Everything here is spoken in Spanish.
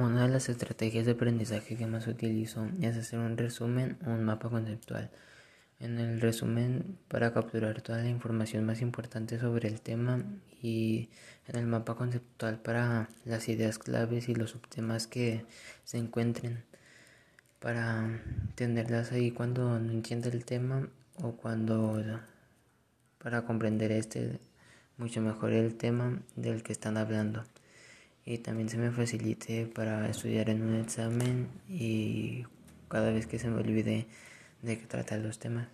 Una de las estrategias de aprendizaje que más utilizo es hacer un resumen o un mapa conceptual. En el resumen para capturar toda la información más importante sobre el tema y en el mapa conceptual para las ideas claves y los subtemas que se encuentren para tenerlas ahí cuando no entienda el tema o cuando para comprender este mucho mejor el tema del que están hablando y también se me facilite para estudiar en un examen y cada vez que se me olvide de qué tratan los temas.